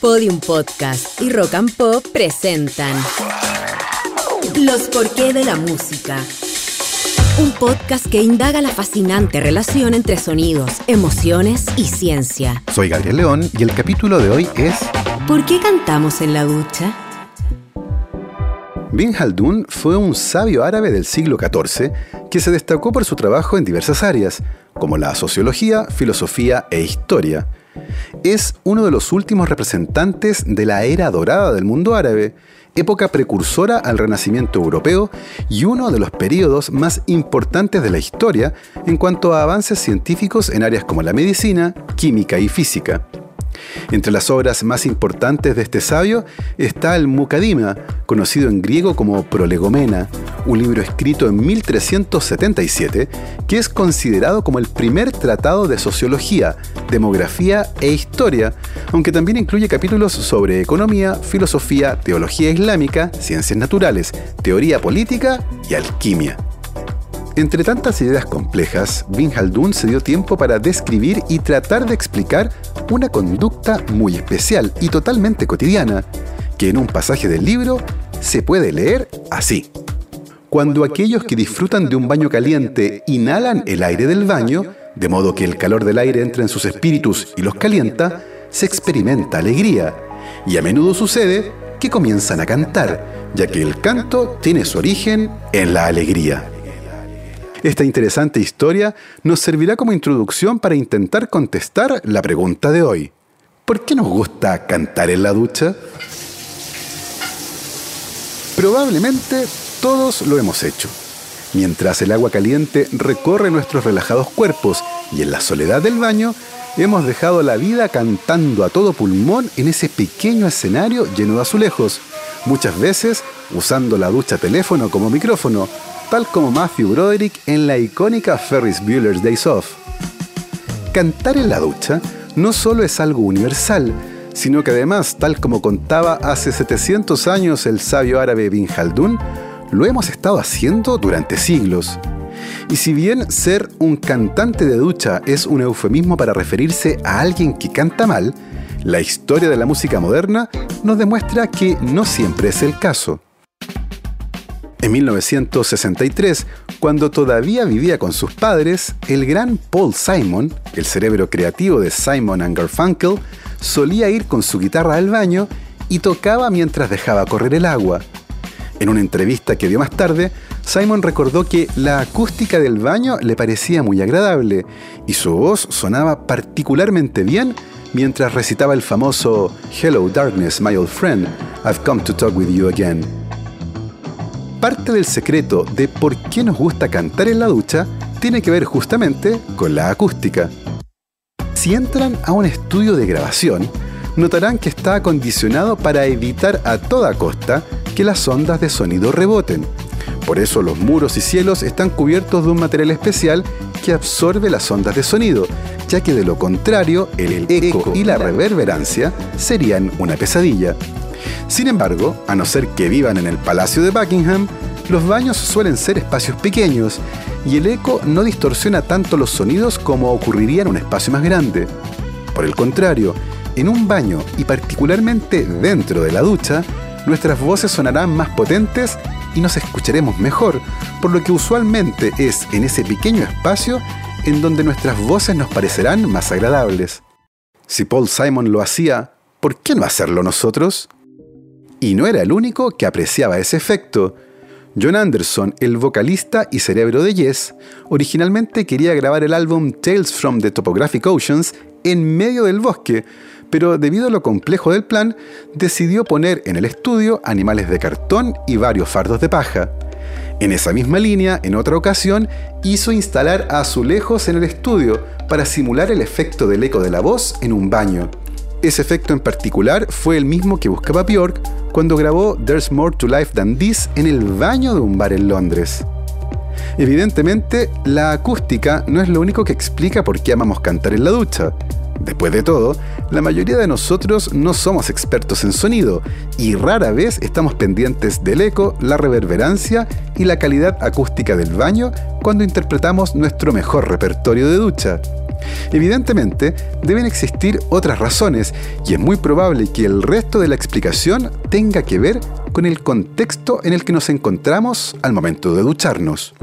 Podium Podcast y Rock and Pop presentan Los porqué de la música. Un podcast que indaga la fascinante relación entre sonidos, emociones y ciencia. Soy Gabriel León y el capítulo de hoy es ¿Por qué cantamos en la ducha? Bin Haldun fue un sabio árabe del siglo XIV que se destacó por su trabajo en diversas áreas, como la sociología, filosofía e historia. Es uno de los últimos representantes de la era dorada del mundo árabe, época precursora al Renacimiento europeo y uno de los periodos más importantes de la historia en cuanto a avances científicos en áreas como la medicina, química y física. Entre las obras más importantes de este sabio está el Mukaddima, conocido en griego como Prolegomena, un libro escrito en 1377 que es considerado como el primer tratado de sociología, demografía e historia, aunque también incluye capítulos sobre economía, filosofía, teología islámica, ciencias naturales, teoría política y alquimia. Entre tantas ideas complejas, Bin Haldun se dio tiempo para describir y tratar de explicar una conducta muy especial y totalmente cotidiana, que en un pasaje del libro se puede leer así. Cuando aquellos que disfrutan de un baño caliente inhalan el aire del baño, de modo que el calor del aire entra en sus espíritus y los calienta, se experimenta alegría. Y a menudo sucede que comienzan a cantar, ya que el canto tiene su origen en la alegría. Esta interesante historia nos servirá como introducción para intentar contestar la pregunta de hoy. ¿Por qué nos gusta cantar en la ducha? Probablemente todos lo hemos hecho. Mientras el agua caliente recorre nuestros relajados cuerpos y en la soledad del baño, hemos dejado la vida cantando a todo pulmón en ese pequeño escenario lleno de azulejos, muchas veces usando la ducha teléfono como micrófono, tal como Matthew Broderick en la icónica Ferris Bueller's Days Off. Cantar en la ducha no solo es algo universal, sino que además, tal como contaba hace 700 años el sabio árabe Bin Haldun, lo hemos estado haciendo durante siglos. Y si bien ser un cantante de ducha es un eufemismo para referirse a alguien que canta mal, la historia de la música moderna nos demuestra que no siempre es el caso. En 1963, cuando todavía vivía con sus padres, el gran Paul Simon, el cerebro creativo de Simon Garfunkel, solía ir con su guitarra al baño y tocaba mientras dejaba correr el agua. En una entrevista que dio más tarde, Simon recordó que la acústica del baño le parecía muy agradable y su voz sonaba particularmente bien mientras recitaba el famoso Hello Darkness, my old friend, I've come to talk with you again. Parte del secreto de por qué nos gusta cantar en la ducha tiene que ver justamente con la acústica. Si entran a un estudio de grabación, notarán que está acondicionado para evitar a toda costa que las ondas de sonido reboten. Por eso los muros y cielos están cubiertos de un material especial que absorbe las ondas de sonido, ya que de lo contrario el eco y la reverberancia serían una pesadilla. Sin embargo, a no ser que vivan en el Palacio de Buckingham, los baños suelen ser espacios pequeños y el eco no distorsiona tanto los sonidos como ocurriría en un espacio más grande. Por el contrario, en un baño y particularmente dentro de la ducha, nuestras voces sonarán más potentes y nos escucharemos mejor, por lo que usualmente es en ese pequeño espacio en donde nuestras voces nos parecerán más agradables. Si Paul Simon lo hacía, ¿por qué no hacerlo nosotros? Y no era el único que apreciaba ese efecto. John Anderson, el vocalista y cerebro de Yes, originalmente quería grabar el álbum Tales from the Topographic Oceans en medio del bosque, pero debido a lo complejo del plan, decidió poner en el estudio animales de cartón y varios fardos de paja. En esa misma línea, en otra ocasión, hizo instalar azulejos en el estudio para simular el efecto del eco de la voz en un baño. Ese efecto en particular fue el mismo que buscaba Björk cuando grabó There's More to Life Than This en el baño de un bar en Londres. Evidentemente, la acústica no es lo único que explica por qué amamos cantar en la ducha. Después de todo, la mayoría de nosotros no somos expertos en sonido y rara vez estamos pendientes del eco, la reverberancia y la calidad acústica del baño cuando interpretamos nuestro mejor repertorio de ducha. Evidentemente, deben existir otras razones y es muy probable que el resto de la explicación tenga que ver con el contexto en el que nos encontramos al momento de ducharnos.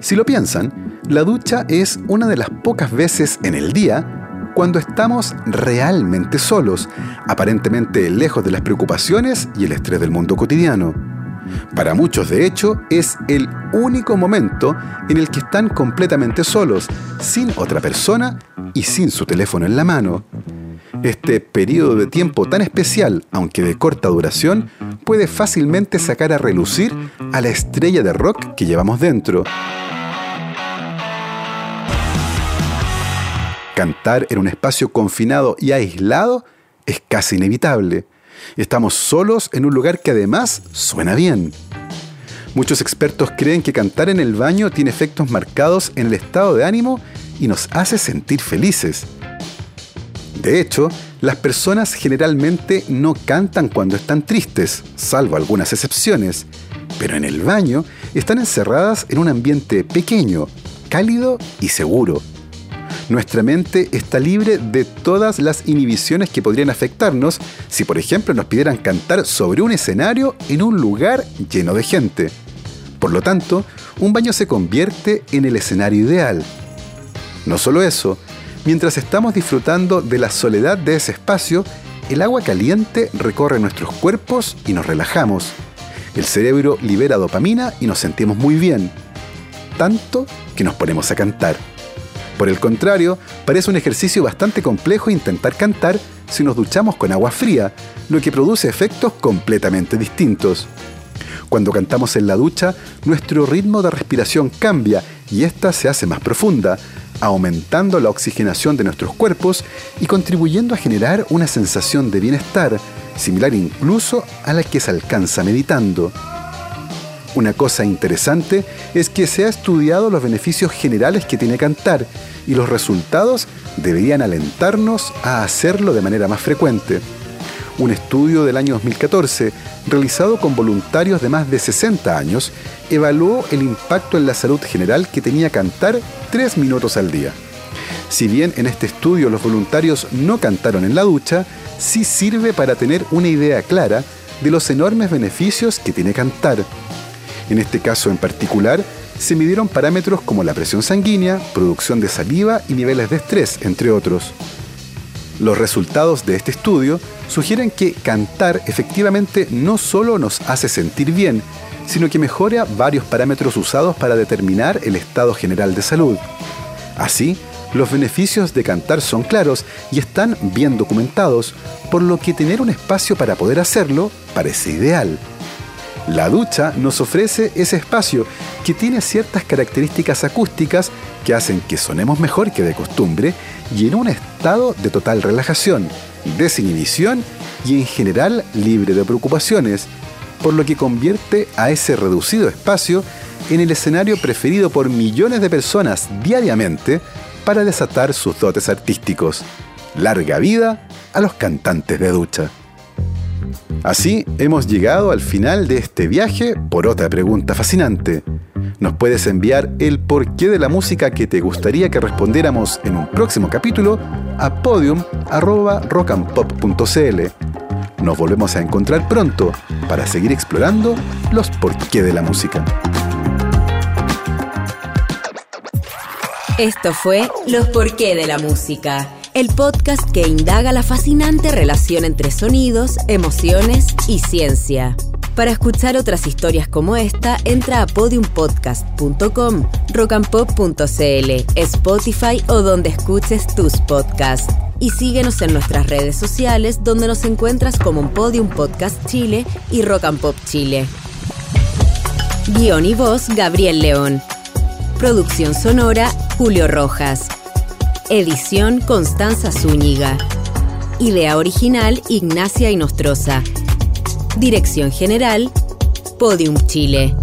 Si lo piensan, la ducha es una de las pocas veces en el día cuando estamos realmente solos, aparentemente lejos de las preocupaciones y el estrés del mundo cotidiano. Para muchos, de hecho, es el único momento en el que están completamente solos, sin otra persona y sin su teléfono en la mano. Este periodo de tiempo tan especial, aunque de corta duración, puede fácilmente sacar a relucir a la estrella de rock que llevamos dentro. Cantar en un espacio confinado y aislado es casi inevitable. Estamos solos en un lugar que además suena bien. Muchos expertos creen que cantar en el baño tiene efectos marcados en el estado de ánimo y nos hace sentir felices. De hecho, las personas generalmente no cantan cuando están tristes, salvo algunas excepciones, pero en el baño están encerradas en un ambiente pequeño, cálido y seguro nuestra mente está libre de todas las inhibiciones que podrían afectarnos si, por ejemplo, nos pidieran cantar sobre un escenario en un lugar lleno de gente. Por lo tanto, un baño se convierte en el escenario ideal. No solo eso, mientras estamos disfrutando de la soledad de ese espacio, el agua caliente recorre nuestros cuerpos y nos relajamos. El cerebro libera dopamina y nos sentimos muy bien. Tanto que nos ponemos a cantar. Por el contrario, parece un ejercicio bastante complejo intentar cantar si nos duchamos con agua fría, lo que produce efectos completamente distintos. Cuando cantamos en la ducha, nuestro ritmo de respiración cambia y ésta se hace más profunda, aumentando la oxigenación de nuestros cuerpos y contribuyendo a generar una sensación de bienestar, similar incluso a la que se alcanza meditando. Una cosa interesante es que se ha estudiado los beneficios generales que tiene cantar y los resultados deberían alentarnos a hacerlo de manera más frecuente. Un estudio del año 2014, realizado con voluntarios de más de 60 años, evaluó el impacto en la salud general que tenía cantar tres minutos al día. Si bien en este estudio los voluntarios no cantaron en la ducha, sí sirve para tener una idea clara de los enormes beneficios que tiene cantar en este caso en particular, se midieron parámetros como la presión sanguínea, producción de saliva y niveles de estrés, entre otros. Los resultados de este estudio sugieren que cantar efectivamente no solo nos hace sentir bien, sino que mejora varios parámetros usados para determinar el estado general de salud. Así, los beneficios de cantar son claros y están bien documentados, por lo que tener un espacio para poder hacerlo parece ideal. La ducha nos ofrece ese espacio que tiene ciertas características acústicas que hacen que sonemos mejor que de costumbre y en un estado de total relajación, desinhibición y en general libre de preocupaciones, por lo que convierte a ese reducido espacio en el escenario preferido por millones de personas diariamente para desatar sus dotes artísticos. Larga vida a los cantantes de ducha. Así hemos llegado al final de este viaje por otra pregunta fascinante. Nos puedes enviar el porqué de la música que te gustaría que respondiéramos en un próximo capítulo a podium.rockandpop.cl. Nos volvemos a encontrar pronto para seguir explorando los porqué de la música. Esto fue Los porqué de la música el podcast que indaga la fascinante relación entre sonidos, emociones y ciencia. Para escuchar otras historias como esta, entra a podiumpodcast.com, rockandpop.cl, Spotify o donde escuches tus podcasts. Y síguenos en nuestras redes sociales donde nos encuentras como Podium Podcast Chile y Rock Pop Chile. Guión y voz Gabriel León. Producción sonora Julio Rojas. Edición Constanza Zúñiga. Idea original Ignacia Inostroza. Dirección General Podium Chile.